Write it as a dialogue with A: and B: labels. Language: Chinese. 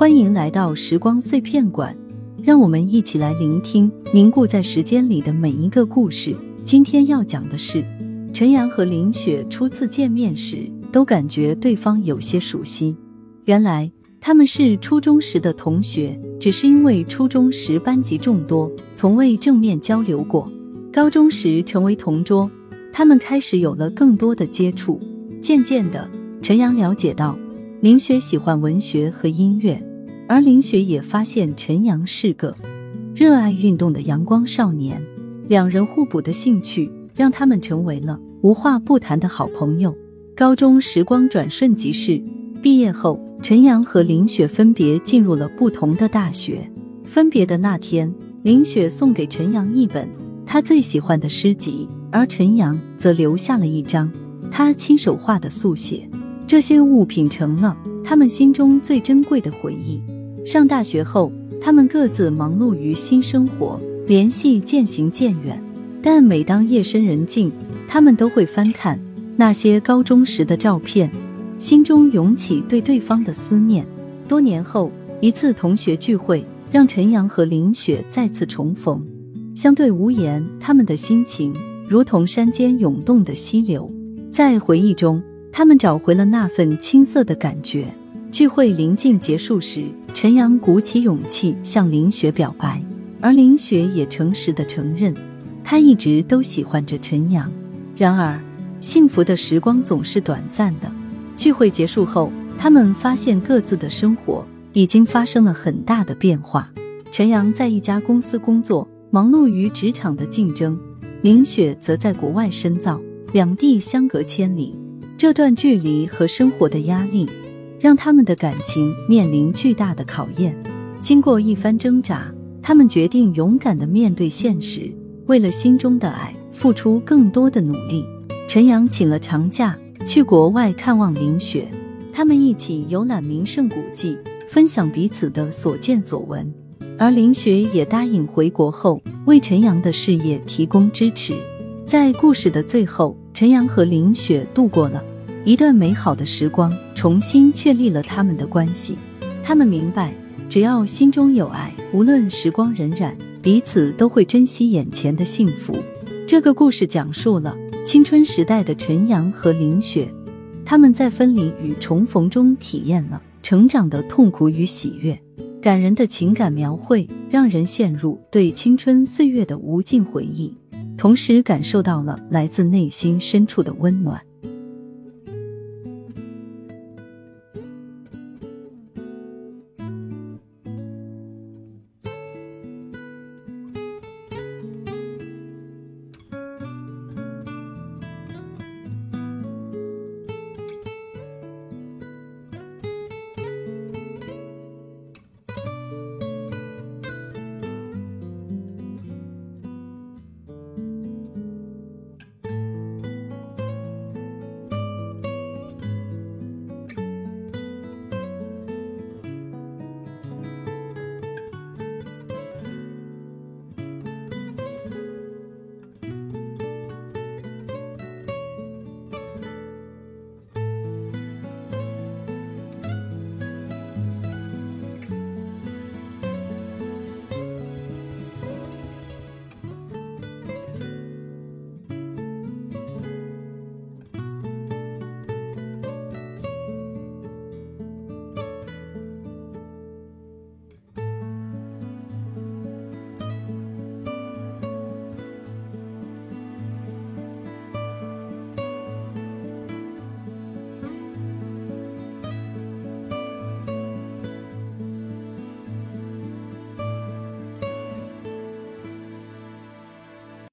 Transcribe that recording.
A: 欢迎来到时光碎片馆，让我们一起来聆听凝固在时间里的每一个故事。今天要讲的是，陈阳和林雪初次见面时都感觉对方有些熟悉。原来他们是初中时的同学，只是因为初中时班级众多，从未正面交流过。高中时成为同桌，他们开始有了更多的接触。渐渐的，陈阳了解到林雪喜欢文学和音乐。而林雪也发现陈阳是个热爱运动的阳光少年，两人互补的兴趣让他们成为了无话不谈的好朋友。高中时光转瞬即逝，毕业后，陈阳和林雪分别进入了不同的大学。分别的那天，林雪送给陈阳一本他最喜欢的诗集，而陈阳则留下了一张他亲手画的速写。这些物品成了他们心中最珍贵的回忆。上大学后，他们各自忙碌于新生活，联系渐行渐远。但每当夜深人静，他们都会翻看那些高中时的照片，心中涌起对对方的思念。多年后，一次同学聚会让陈阳和林雪再次重逢，相对无言，他们的心情如同山间涌动的溪流，在回忆中，他们找回了那份青涩的感觉。聚会临近结束时，陈阳鼓起勇气向林雪表白，而林雪也诚实的承认，她一直都喜欢着陈阳。然而，幸福的时光总是短暂的。聚会结束后，他们发现各自的生活已经发生了很大的变化。陈阳在一家公司工作，忙碌于职场的竞争；林雪则在国外深造，两地相隔千里。这段距离和生活的压力。让他们的感情面临巨大的考验。经过一番挣扎，他们决定勇敢的面对现实，为了心中的爱付出更多的努力。陈阳请了长假去国外看望林雪，他们一起游览名胜古迹，分享彼此的所见所闻。而林雪也答应回国后为陈阳的事业提供支持。在故事的最后，陈阳和林雪度过了。一段美好的时光，重新确立了他们的关系。他们明白，只要心中有爱，无论时光荏苒，彼此都会珍惜眼前的幸福。这个故事讲述了青春时代的陈阳和林雪，他们在分离与重逢中体验了成长的痛苦与喜悦。感人的情感描绘，让人陷入对青春岁月的无尽回忆，同时感受到了来自内心深处的温暖。